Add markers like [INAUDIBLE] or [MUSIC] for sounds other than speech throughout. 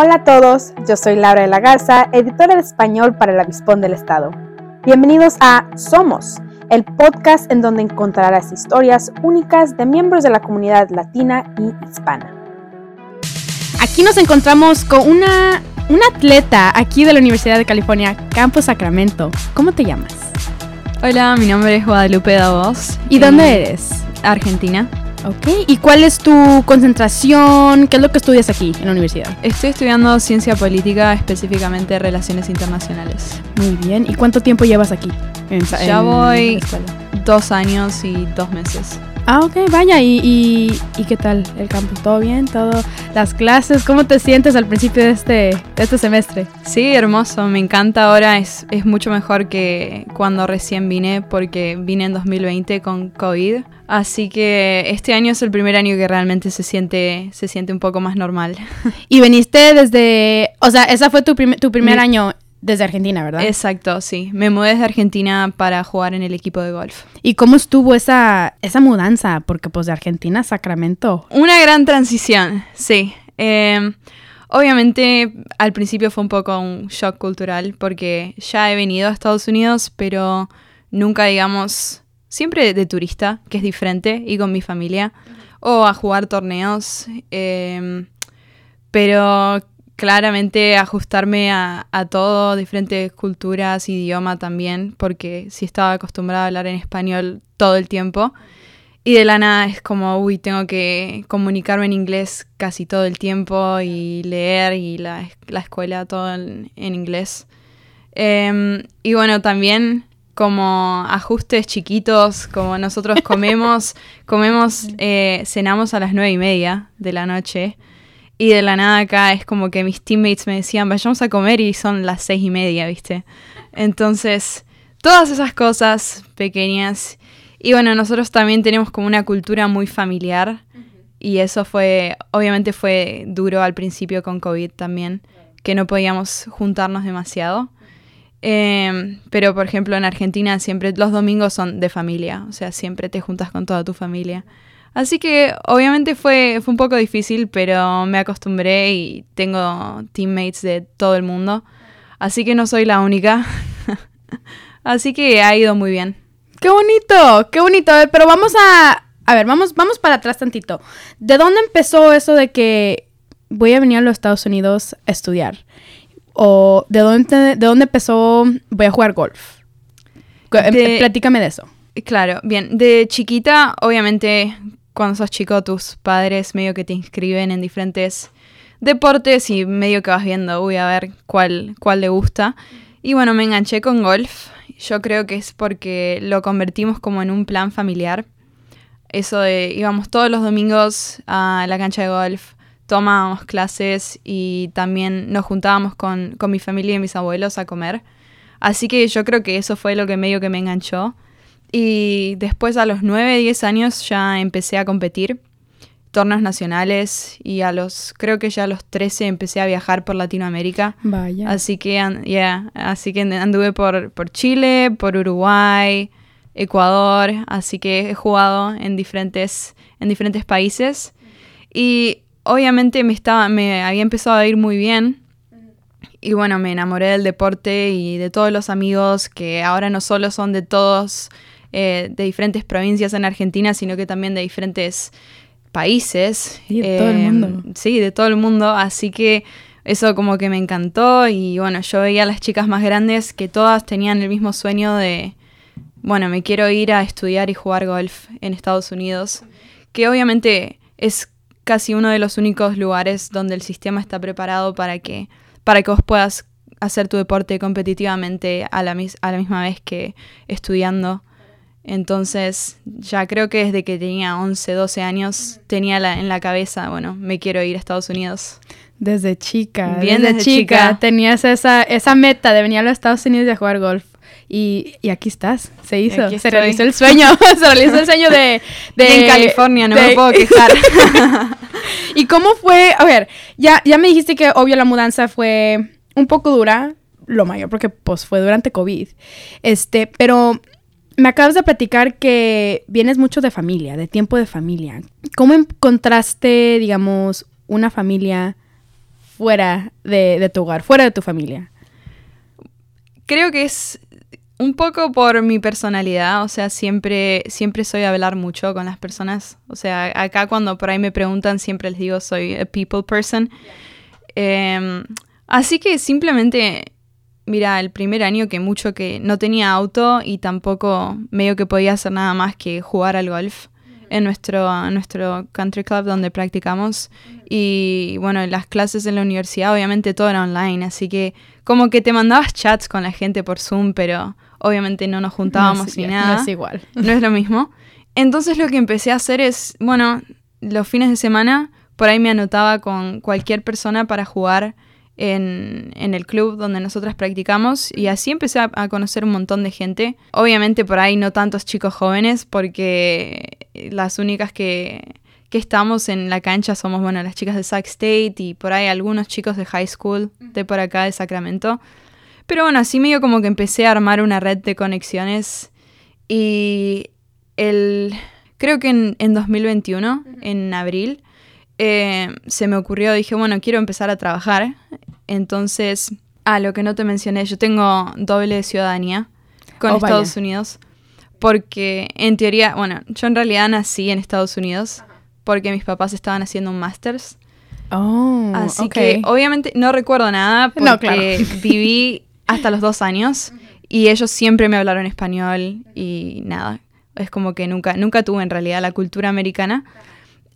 Hola a todos, yo soy Laura de la Garza, editora de español para el Avispón del Estado. Bienvenidos a Somos, el podcast en donde encontrarás historias únicas de miembros de la comunidad latina y hispana. Aquí nos encontramos con una, una atleta aquí de la Universidad de California, Campo Sacramento. ¿Cómo te llamas? Hola, mi nombre es Guadalupe Davos. ¿Y dónde eres? Argentina. Ok, ¿y cuál es tu concentración? ¿Qué es lo que estudias aquí en la universidad? Estoy estudiando ciencia política, específicamente relaciones internacionales. Muy bien, ¿y cuánto tiempo llevas aquí? En, ya voy dos años y dos meses. Ah, ok, vaya, ¿y, y, qué tal el campus? ¿Todo bien? ¿Todo? ¿Las clases? ¿Cómo te sientes al principio de este, de este semestre? Sí, hermoso, me encanta ahora, es, es mucho mejor que cuando recién vine, porque vine en 2020 con COVID. Así que este año es el primer año que realmente se siente, se siente un poco más normal. [LAUGHS] Y viniste desde, o sea, esa fue tu, tu primer año desde Argentina, ¿verdad? Exacto, sí. Me mudé desde Argentina para jugar en el equipo de golf. ¿Y cómo estuvo esa, esa mudanza? Porque pues de Argentina a Sacramento. Una gran transición, sí. Em, obviamente al principio fue un poco un shock cultural porque ya he venido a Estados Unidos, pero nunca digamos siempre de turista, que es diferente, y con mi familia, o a jugar torneos. Em, pero claramente ajustarme a, todo, diferentes culturas, idioma también, porque sí estaba acostumbrada a hablar en español todo el tiempo. Y de la nada es como, uy, tengo que comunicarme en inglés casi todo el tiempo y leer y la, escuela todo en, inglés. Em, y bueno, también como ajustes chiquitos, como nosotros comemos, [LAUGHS] comemos, eh, cenamos a las nueve y media de la noche. Y de la nada acá es como que mis teammates me decían, vayamos a comer y son las seis y media, ¿viste? Entonces, todas esas cosas pequeñas. Y bueno, nosotros también tenemos como una cultura muy familiar. Y eso fue, obviamente fue duro al principio con COVID también, que no podíamos juntarnos demasiado. Em, pero por ejemplo en Argentina siempre los domingos son de familia, o sea, siempre te juntas con toda tu familia. Así que obviamente fue, fue un poco difícil, pero me acostumbré y tengo teammates de todo el mundo. Así que no soy la única. [LAUGHS] Así que ha ido muy bien. ¡Qué bonito! ¡Qué bonito! Pero vamos a... A ver, vamos, vamos para atrás tantito. ¿De dónde empezó eso de que voy a venir a los Estados Unidos a estudiar? ¿O de dónde, de dónde empezó voy a jugar golf? Platícame de eso. Claro, bien. De chiquita, obviamente, cuando sos chico, tus padres medio que te inscriben en diferentes deportes y medio que vas viendo, uy, a ver cuál, cuál le gusta. Y bueno, me enganché con golf. Yo creo que es porque lo convertimos como en un plan familiar. Eso de íbamos todos los domingos a la cancha de golf, tomábamos clases y también nos juntábamos con, con mi familia y mis abuelos a comer. Así que yo creo que eso fue lo que medio que me enganchó. Y después a los 9, 10 años ya empecé a competir torneos nacionales y a los creo que ya a los 13 empecé a viajar por Latinoamérica. Vaya. Así que así que anduve por, por Chile, por Uruguay, Ecuador, así que he jugado en diferentes en diferentes países y obviamente me estaba me había empezado a ir muy bien. Y bueno, me enamoré del deporte y de todos los amigos que ahora no solo son de todos eh, de diferentes provincias en Argentina, sino que también de diferentes países. Sí, de todo el eh, mundo. Sí, de todo el mundo. Así que eso como que me encantó y bueno, yo veía a las chicas más grandes que todas tenían el mismo sueño de, bueno, me quiero ir a estudiar y jugar golf en Estados Unidos, que obviamente es casi uno de los únicos lugares donde el sistema está preparado para que, para que vos puedas hacer tu deporte competitivamente a la, a la misma vez que estudiando. Entonces, ya creo que desde que tenía 11, 12 años, tenía la, en la cabeza, bueno, me quiero ir a Estados Unidos. Desde chica, bien desde, chica, Tenías esa, esa meta de venir a los Estados Unidos y a jugar golf. Y, y aquí estás, se hizo, se realizó el sueño, [LAUGHS] se realizó el sueño de... de en California, no me puedo quejar. [LAUGHS] ¿Y cómo fue? A ver, ya, ya me dijiste que obvio la mudanza fue un poco dura, lo mayor porque pues fue durante COVID. Este, pero me acabas de platicar que vienes mucho de familia, de tiempo de familia. ¿Cómo encontraste, digamos, una familia fuera de, de tu hogar, fuera de tu familia? Creo que es un poco por mi personalidad, o sea, siempre, siempre soy a hablar mucho con las personas. O sea, acá cuando por ahí me preguntan, siempre les digo soy a people person. Em, así que simplemente, mira, el primer año que mucho que no tenía auto y tampoco medio que podía hacer nada más que jugar al golf en nuestro, nuestro country club donde practicamos. Y bueno, las clases en la universidad, obviamente todo era online, así que como que te mandabas chats con la gente por Zoom, pero obviamente no nos [LAUGHS] juntábamos ni nada. No es igual. [LAUGHS] No es lo mismo. Entonces lo que empecé a hacer es, bueno, los fines de semana por ahí me anotaba con cualquier persona para jugar en, el club donde nosotras practicamos y así empecé a, conocer un montón de gente. Obviamente por ahí no tantos chicos jóvenes porque las únicas que, que estamos en la cancha somos, bueno, las chicas de Sac State y por ahí algunos chicos de high school de por acá de Sacramento. Pero bueno, así medio como que empecé a armar una red de conexiones y el, creo que en, en 2021, en abril, eh, se me ocurrió, dije, bueno, quiero empezar a trabajar. Entonces, ah, lo que no te mencioné, yo tengo doble ciudadanía con oh, Estados Unidos. Porque en teoría, bueno, yo en realidad nací en Estados Unidos porque mis papás estaban haciendo un másters. Oh, Así que obviamente no recuerdo nada porque [LAUGHS] viví hasta los dos años y ellos siempre me hablaron español y nada. Es como que nunca, nunca tuve en realidad la cultura americana.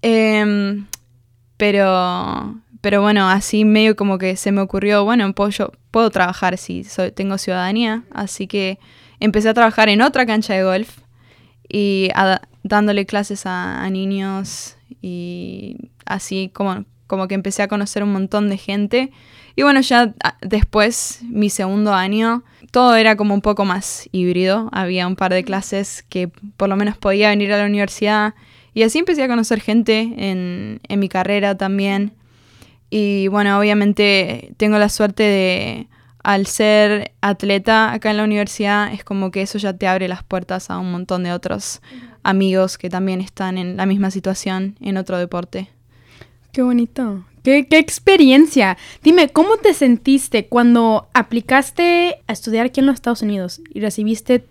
Eh, pero, pero bueno, así medio como que se me ocurrió, bueno, puedo, yo puedo trabajar si tengo ciudadanía, así que empecé a trabajar en otra cancha de golf y dándole clases a, niños y así como, como que empecé a conocer un montón de gente. Y bueno, ya después, mi segundo año, todo era como un poco más híbrido. Había un par de clases que por lo menos podía venir a la universidad y así empecé a conocer gente en, en mi carrera también. Y bueno, obviamente tengo la suerte de, al ser atleta acá en la universidad, es como que eso ya te abre las puertas a un montón de otros amigos que también están en la misma situación en otro deporte. Qué bonito. Qué, qué experiencia. Dime, ¿cómo te sentiste cuando aplicaste a estudiar aquí en los Estados Unidos y recibiste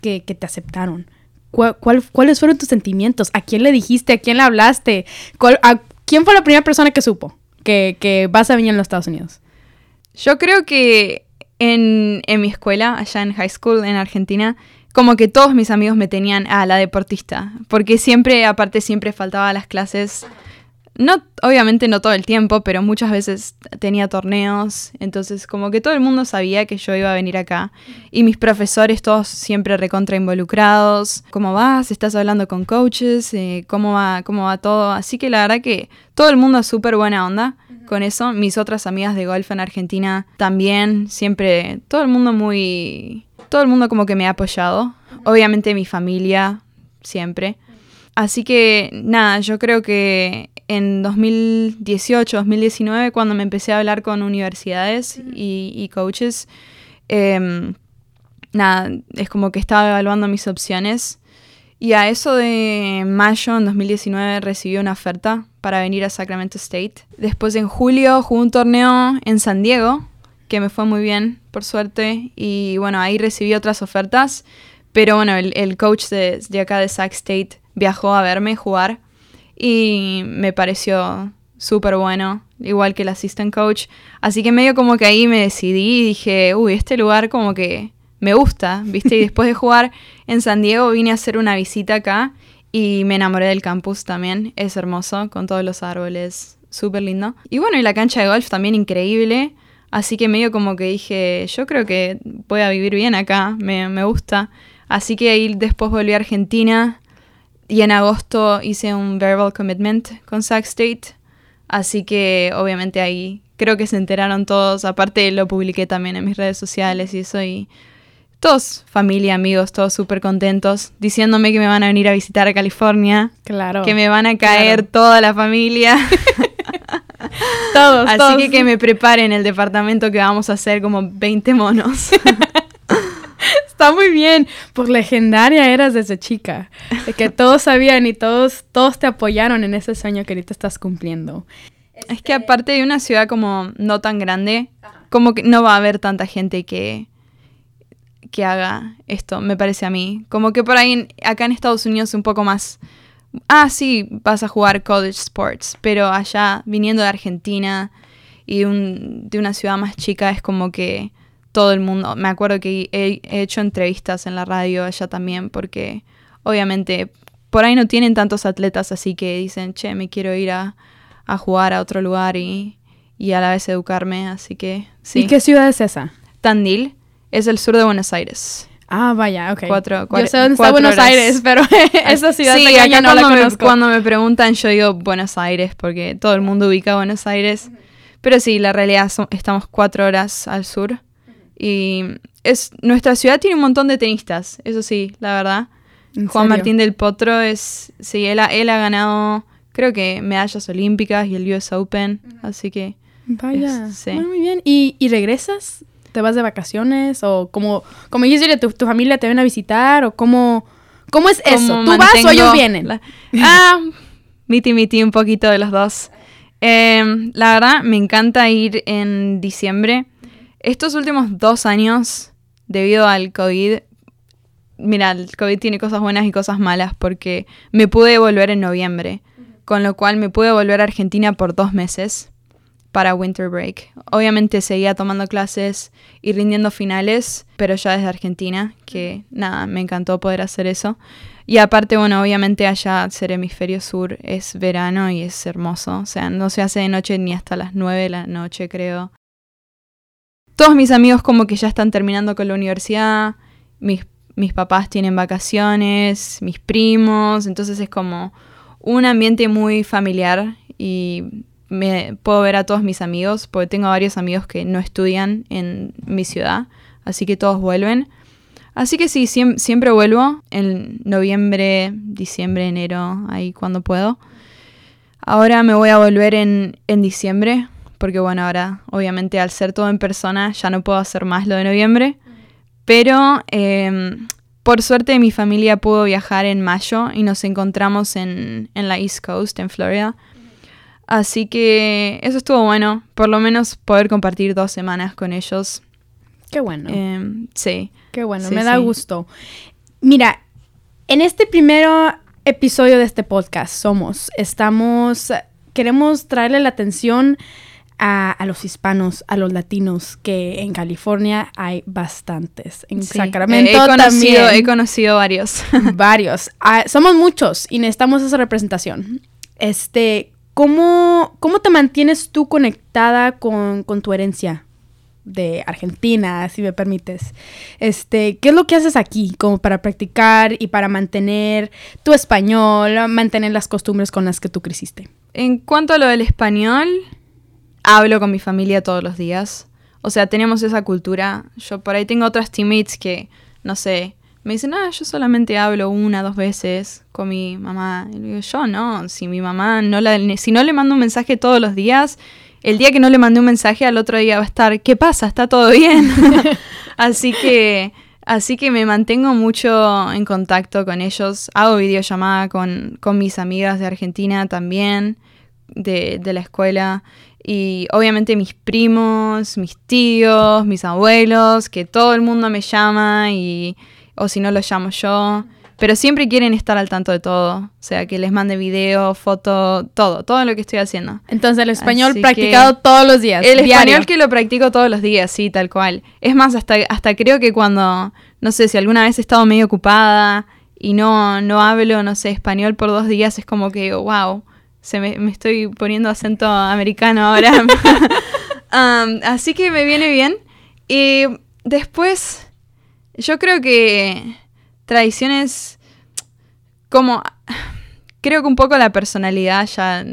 que, que te aceptaron? cuáles fueron tus sentimientos? ¿A quién le dijiste? ¿A quién le hablaste? a, ¿Quién fue la primera persona que supo que, vas a venir a los Estados Unidos? Yo creo que en, en, mi escuela, allá en high school en Argentina, como que todos mis amigos me tenían a la deportista, porque siempre, aparte, siempre faltaba las clases no, obviamente no todo el tiempo, pero muchas veces tenía torneos, entonces como que todo el mundo sabía que yo iba a venir acá. Y mis profesores todos siempre recontra involucrados. ¿Cómo vas? ¿Estás hablando con coaches? Eh, ¿cómo, va, ¿Cómo va todo? Así que la verdad que todo el mundo es súper buena onda con eso. Mis otras amigas de golf en Argentina también, siempre, todo el mundo muy... Todo el mundo como que me ha apoyado. Obviamente mi familia, siempre. Así que nada, yo creo que en 2018, 2019, cuando me empecé a hablar con universidades y, coaches, em, nada, es como que estaba evaluando mis opciones. Y a eso de mayo en 2019 recibí una oferta para venir a Sacramento State. Después en julio jugué un torneo en San Diego, que me fue muy bien, por suerte. Y bueno, ahí recibí otras ofertas. Pero bueno, el, coach de, de acá de Sac State viajó a verme jugar y me pareció súper bueno, igual que el assistant coach. Así que medio como que ahí me decidí y dije, uy, este lugar como que me gusta, ¿viste? Y [LAUGHS] después de jugar en San Diego vine a hacer una visita acá y me enamoré del campus también. Es hermoso, con todos los árboles, súper lindo. Y bueno, y la cancha de golf también increíble. Así que medio como que dije, yo creo que voy a vivir bien acá, me, me gusta. Así que ahí después volví a Argentina y en agosto hice un verbal commitment con Sac State. Así que obviamente ahí creo que se enteraron todos. Aparte lo publiqué también en mis redes sociales y eso. todos, familia, amigos, todos súper contentos, diciéndome que me van a venir a visitar a California. Claro. Que me van a caer toda la familia. [LAUGHS] [LAUGHS] todos. Así que que me preparen el departamento que vamos a hacer como 20 monos. [LAUGHS] Está muy bien. Pues legendaria eras desde chica. De que todos sabían y todos, todos te apoyaron en ese sueño que ahorita estás cumpliendo. Es que aparte de una ciudad como no tan grande, como que no va a haber tanta gente que, que haga esto, me parece a mí. Como que por ahí, acá en Estados Unidos un poco más... Ah, sí, vas a jugar college sports, pero allá, viniendo de Argentina y un, de una ciudad más chica, es como que todo el mundo... Me acuerdo que he, he hecho entrevistas en la radio allá también, porque obviamente por ahí no tienen tantos atletas, así que dicen, che, me quiero ir a, a jugar a otro lugar y, y, a la vez educarme, así que sí. ¿Y qué ciudad es esa? Tandil, es el sur de Buenos Aires. Ah, vaya, ok. Cuatro, yo sé dónde está Buenos horas. Aires, pero [LAUGHS] esa ciudad sí, acá no la cuando, me, conozco. cuando me preguntan yo digo Buenos Aires porque todo el mundo ubica Buenos Aires. Pero sí, la realidad son- estamos cuatro horas al sur. Y es nuestra ciudad tiene un montón de tenistas, eso sí, la verdad. ¿En Juan serio? Martín del Potro es, sí, él ha, él ha ganado, creo que medallas olímpicas y el US Open, así que Vaya, Es- sí. bueno, muy bien. ¿Y, y regresas? ¿Te vas de vacaciones? ¿O como, como dijiste, tu, tu familia te ven a visitar? ¿O cómo, cómo es eso? ¿Tú vas o ellos vienen? la- ah, miti miti, un poquito de los dos. Em, la verdad, me encanta ir en diciembre. Estos últimos dos años, debido al COVID, mira, el COVID tiene cosas buenas y cosas malas porque me pude volver en noviembre, con lo cual me pude volver a Argentina por dos meses para winter break. Obviamente seguía tomando clases y rindiendo finales, pero ya desde Argentina, que nada, me encantó poder hacer eso. Y aparte, bueno, obviamente allá ser hemisferio sur es verano y es hermoso. O sea, no se hace de noche ni hasta las 9 de la noche, creo. Todos mis amigos como que ya están terminando con la universidad, mis, mis papás tienen vacaciones, mis primos, entonces es como un ambiente muy familiar y me puedo ver a todos mis amigos, porque tengo varios amigos que no estudian en mi ciudad, así que todos vuelven. Así que sí, siem- siempre vuelvo en noviembre, diciembre, enero, ahí cuando puedo. Ahora me voy a volver en, en diciembre, porque bueno, ahora obviamente al ser todo en persona ya no puedo hacer más lo de noviembre. Pero eh, por suerte mi familia pudo viajar en mayo y nos encontramos en, en la East Coast, en Florida. Así que eso estuvo bueno, por lo menos poder compartir dos semanas con ellos. Qué bueno. Eh, sí. Qué bueno, Sí, me da sí. gusto. Mira, en este primer episodio de este podcast, Somos, estamos, queremos traerle la atención a, a los hispanos, a los latinos, que en California hay bastantes. En sí. Sacramento he conocido, también. he conocido varios. [LAUGHS] Varios. Ah, somos muchos y necesitamos esa representación. Este, ¿cómo, cómo te mantienes tú conectada con, con tu herencia de Argentina, si me permites? Este, ¿qué es lo que haces aquí como para practicar y para mantener tu español, mantener las costumbres con las que tú creciste? En cuanto a lo del español, hablo con mi familia todos los días. O sea, tenemos esa cultura. Yo por ahí tengo otras teammates que, no sé, me dicen, ah, yo solamente hablo una, dos veces con mi mamá. Y digo, yo no, si mi mamá no la, si no le mando un mensaje todos los días, el día que no le mandé un mensaje al otro día va a estar, ¿qué pasa? ¿Está todo bien? [LAUGHS] así que, así que me mantengo mucho en contacto con ellos. Hago videollamada con, con mis amigas de Argentina también, de, de la escuela. Y obviamente mis primos, mis tíos, mis abuelos, que todo el mundo me llama y o si no lo llamo yo. Pero siempre quieren estar al tanto de todo. O sea, que les mande video, foto, todo, todo lo que estoy haciendo. Entonces el español Así practicado todos los días. El diario. español que lo practico todos los días, sí, tal cual. Es más, hasta, hasta creo que cuando, no sé, si alguna vez he estado medio ocupada y no, no hablo, no sé, español por dos días, es como que, wow, se me, me estoy poniendo acento americano ahora. [LAUGHS] Um, así que me viene bien. Y después, yo creo que tradiciones como... Creo que un poco la personalidad ya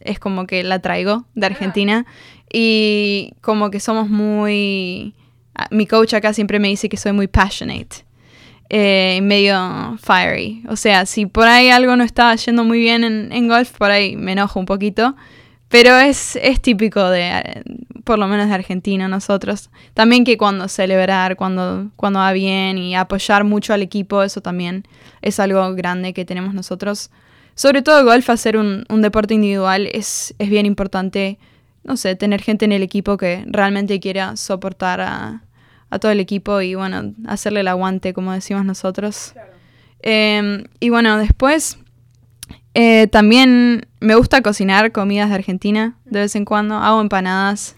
es como que la traigo de Argentina y como que somos muy... Mi coach acá siempre me dice que soy muy passionate, eh, medio fiery. O sea, si por ahí algo no está yendo muy bien en, en golf, por ahí me enojo un poquito. Pero es, es típico de, por lo menos de Argentina, nosotros. También que cuando celebrar, cuando, cuando va bien y apoyar mucho al equipo, eso también es algo grande que tenemos nosotros. sobre todo golf, hacer un, un deporte individual es, es bien importante, no sé, tener gente en el equipo que realmente quiera soportar a, a todo el equipo y bueno, hacerle el aguante, como decimos nosotros. Eh, y bueno, después eh, también me gusta cocinar comidas de Argentina de vez en cuando. Hago empanadas.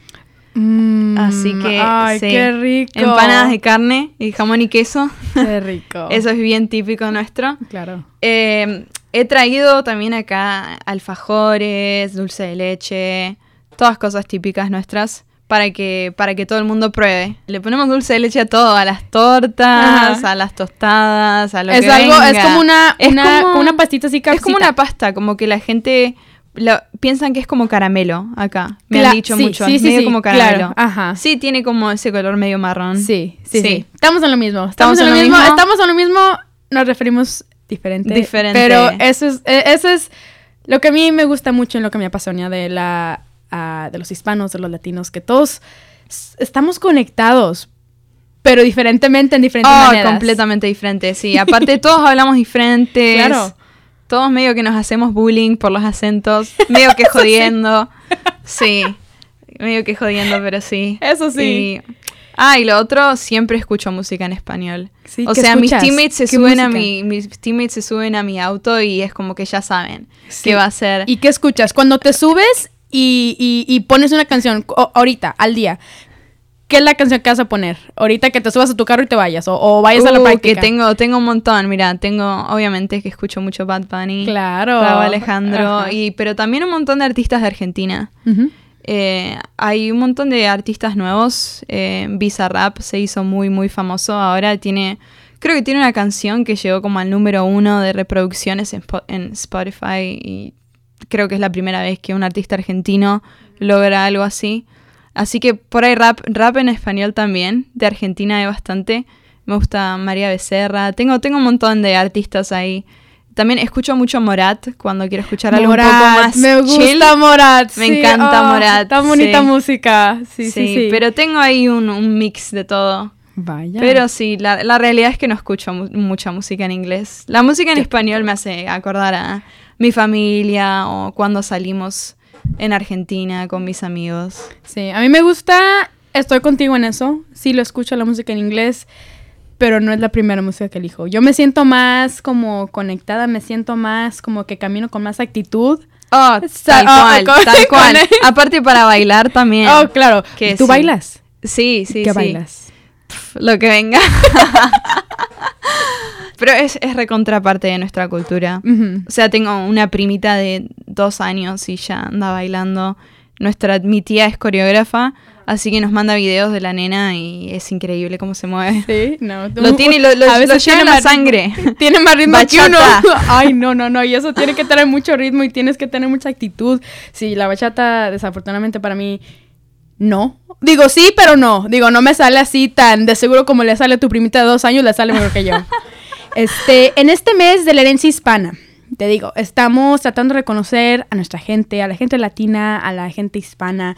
Mm, Así que, Ay, sí. qué rico. Empanadas de carne y jamón y queso. Qué rico. [LAUGHS] Eso es bien típico nuestro. Claro. Eh, he traído también acá alfajores, dulce de leche, todas cosas típicas nuestras para que, para que todo el mundo pruebe. Le ponemos dulce de leche a todo, a las tortas, Ajá. a las tostadas, a lo es que algo, es como una, Es una, como- como una pastita así Es como una pasta, como que la gente lo- piensan que es como caramelo acá. Me Cla- han dicho sí, mucho, sí, sí, medio sí, como claro, caramelo. ajá. Sí, tiene como ese color medio marrón. Sí, sí, sí, Sí. Estamos en lo mismo. Estamos, en lo mismo. Estamos en lo mismo. Nos referimos diferente. Diferente. Pero eso es, eh, eso es lo que a mí me gusta mucho en lo que me apasiona de la de los hispanos, de los latinos, que todos estamos conectados, pero diferentemente en diferentes Oh, maneras. completamente diferente, sí. [LAUGHS] Aparte todos hablamos diferentes. Claro. Todos medio que nos hacemos bullying por los acentos, medio que [LAUGHS] jodiendo. sí. Medio que jodiendo, pero sí. Eso sí. Y- ah, y lo otro, siempre escucho música en español. Sí, o ¿qué sea, mis teammates se ¿Qué suben a mi mis teammates se suben a mi auto y es como que ya saben Sí. qué va a ser. ¿Y qué escuchas? Cuando te subes y, y- y pones una canción ahorita, al día, ¿qué es la canción que vas a poner? Ahorita que te subas a tu carro y te vayas, o, o vayas a la Uh, práctica. que tengo tengo un montón, mira, tengo obviamente que escucho mucho Bad Bunny, Claro. Raúl Alejandro Ajá. y pero también un montón de artistas de Argentina. Eh, hay un montón de artistas nuevos. Eh, Bizarrap se hizo muy, muy famoso. Ahora tiene, creo que tiene una canción que llegó como al número uno de reproducciones en, en Spotify y creo que es la primera vez que un artista argentino logra algo así. Así que por ahí rap, rap en español también. De Argentina hay bastante. Me gusta María Becerra. Tengo, tengo un montón de artistas ahí. También escucho mucho Morat cuando quiero escuchar algo un poco más me gusta chill. Morat. Me sí, encanta ah, Morat, Tan bonita sí. música. Sí, sí, sí. pero tengo ahí un, un mix de todo. Vaya. Pero sí, la, la realidad es que no escucho mu- mucha música en inglés. La música en español me hace acordar a mi familia o cuando salimos en Argentina con mis amigos. Sí, a mí me gusta, estoy contigo en eso. Sí lo escucho la música en inglés, pero no es la primera música que elijo. Yo me siento más como conectada, me siento más como que camino con más actitud. Oh, tal oh, cual, con- tal cual. [LAUGHS] Aparte para bailar también. Oh, claro. Que ¿Y ¿Tú sí. bailas? Sí, sí, ¿Qué sí. bailas? Lo que venga. [LAUGHS] Pero es, es recontraparte de nuestra cultura. O sea, tengo una primita de dos años y ya anda bailando. Nuestra, mi tía es coreógrafa, así que nos manda videos de la nena y es increíble cómo se mueve. Sí, no. [LAUGHS] Lo tiene, lo, lo- A veces lo tiene en la sangre. [LAUGHS] Tiene más ritmo que uno. Bachata. [LAUGHS] Ay, no, no, no. Y eso tiene que tener mucho ritmo y tienes que tener mucha actitud. Sí, la bachata, desafortunadamente para mí, no. Digo sí, pero no. Digo, no me sale así tan de seguro como le sale a tu primita de dos años, le sale mejor que yo. Este, en este mes de la herencia hispana, te digo, estamos tratando de reconocer a nuestra gente, a la gente latina, a la gente hispana.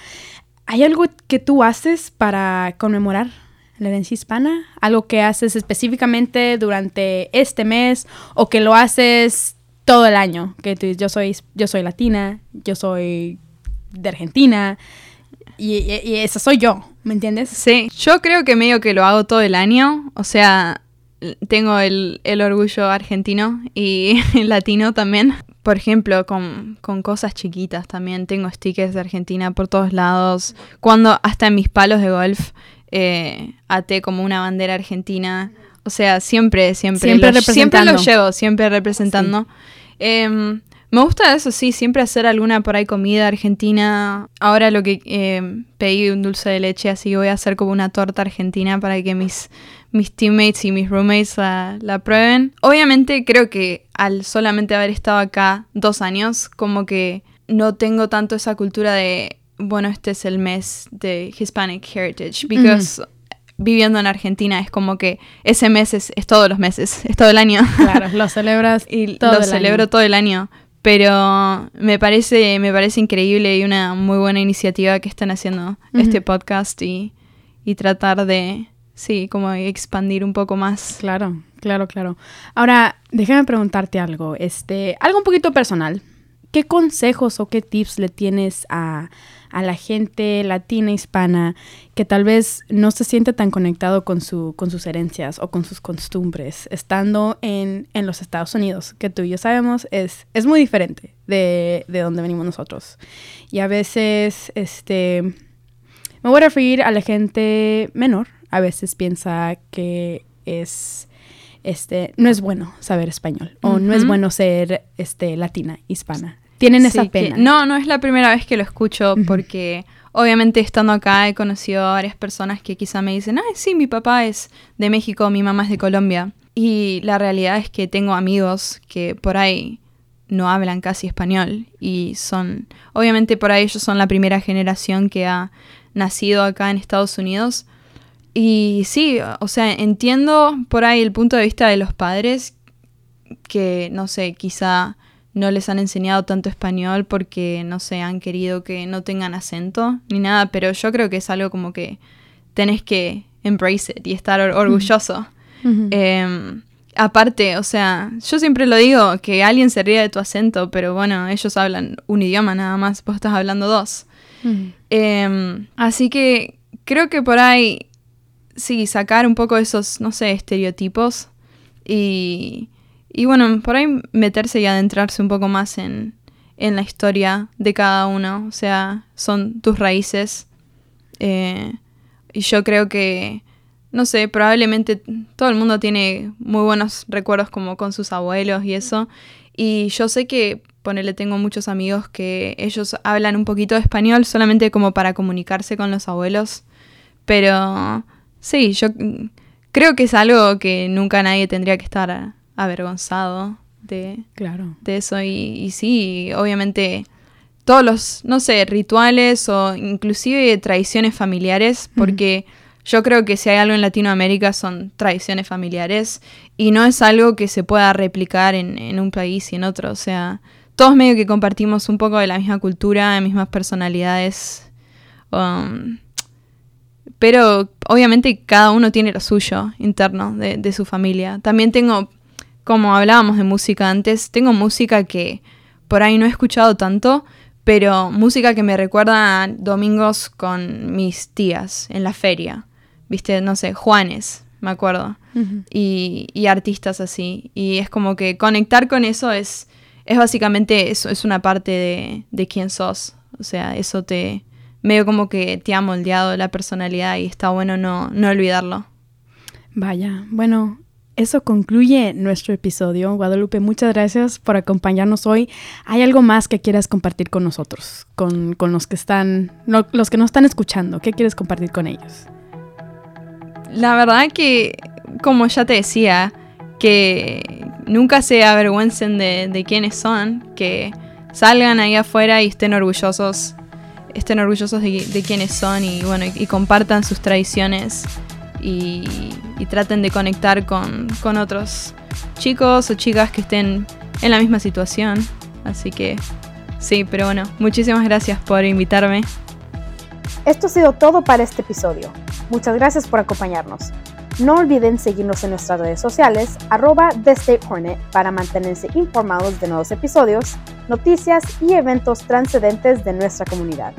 ¿Hay algo que tú haces para conmemorar la herencia hispana? ¿Algo que haces específicamente durante este mes o que lo haces todo el año? Que tú yo soy, yo soy latina, yo soy de Argentina y, y- y esa soy yo, ¿me entiendes? Sí, yo creo que medio que lo hago todo el año. O sea, tengo el, el orgullo argentino y [LAUGHS] latino también. Por ejemplo, con, con cosas chiquitas también. Tengo stickers de Argentina por todos lados. Cuando hasta en mis palos de golf eh, até como una bandera argentina. O sea, siempre, siempre, Siempre lo, siempre lo llevo, siempre representando. Em, me gusta eso, sí, siempre hacer alguna por ahí comida argentina. Ahora lo que em, pedí un dulce de leche, así que voy a hacer como una torta argentina para que mis, mis teammates y mis roommates la, la prueben. Obviamente creo que al solamente haber estado acá dos años, como que no tengo tanto esa cultura de, bueno, este es el mes de Hispanic Heritage, because viviendo en Argentina es como que ese mes es, es todos los meses, es todo el año. Claro, [LAUGHS] lo celebras y todo lo el celebro año. todo el año. Pero me parece, me parece increíble y una muy buena iniciativa que están haciendo este podcast y, y tratar de, sí, como expandir un poco más. Claro, claro, claro. Ahora, déjame preguntarte algo, este, algo un poquito personal. ¿Qué consejos o qué tips le tienes a, a la gente latina hispana que tal vez no se siente tan conectado con, su, con sus herencias o con sus costumbres, estando en, en los Estados Unidos, que tú y yo sabemos es, es muy diferente de, de donde venimos nosotros. Y a veces, este, me voy a referir a la gente menor, a veces piensa que es este no es bueno saber español o no es bueno ser este latina hispana tienen esa pena. no, no es la primera vez que lo escucho porque obviamente estando acá he conocido a varias personas que quizá me dicen, ah, sí, mi papá es de México, mi mamá es de Colombia. Y la realidad es que tengo amigos que por ahí no hablan casi español y son, obviamente por ahí ellos son la primera generación que ha nacido acá en Estados Unidos. Y sí, o sea, entiendo por ahí el punto de vista de los padres que, no sé, quizá no les han enseñado tanto español porque, no sé, han querido que no tengan acento ni nada, pero yo creo que es algo como que tenés que embrace it y estar orgulloso. Em, aparte, o sea, yo siempre lo digo, que alguien se ría de tu acento, pero bueno, ellos hablan un idioma nada más, vos estás hablando dos. Em, así que creo que por ahí, sí, sacar un poco esos, no sé, estereotipos y y bueno, por ahí meterse y adentrarse un poco más en, la historia de cada uno. O sea, son tus raíces. Eh, y yo creo que, no sé, probablemente todo el mundo tiene muy buenos recuerdos como con sus abuelos y eso. Y yo sé que, ponele, tengo muchos amigos que ellos hablan un poquito de español solamente como para comunicarse con los abuelos. Pero sí, yo creo que es algo que nunca nadie tendría que estar avergonzado de, claro. de eso. Y, sí, obviamente todos los, no sé, rituales o inclusive tradiciones familiares, porque yo creo que si hay algo en Latinoamérica son tradiciones familiares y no es algo que se pueda replicar en, un país y en otro. O sea, todos medio que compartimos un poco de la misma cultura, mismas personalidades. Um, pero obviamente cada uno tiene lo suyo interno de, de su familia. También tengo como hablábamos de música antes, tengo música que por ahí no he escuchado tanto, pero música que me recuerda a domingos con mis tías en la feria. Viste, no sé, Juanes, me acuerdo. y, artistas así. Y es como que conectar con eso es, es básicamente eso, es una parte de, de quién sos. O sea, eso te medio como que te ha moldeado la personalidad y está bueno no, no olvidarlo. Vaya, bueno, eso concluye nuestro episodio. Guadalupe, muchas gracias por acompañarnos hoy. ¿Hay algo más que quieras compartir con nosotros, con, los que están, los que nos están escuchando? ¿Qué quieres compartir con ellos? La verdad que, como ya te decía, que nunca se avergüencen de, de quiénes son, que salgan ahí afuera y estén orgullosos, estén orgullosos de, de quiénes son y bueno, y compartan sus tradiciones y, traten de conectar con, con otros chicos o chicas que estén en la misma situación. Así que sí, pero bueno, muchísimas gracias por invitarme. Esto ha sido todo para este episodio. Muchas gracias por acompañarnos. No olviden seguirnos en nuestras redes sociales, arroba The Hornet, para mantenerse informados de nuevos episodios, noticias y eventos transcendentes de nuestra comunidad.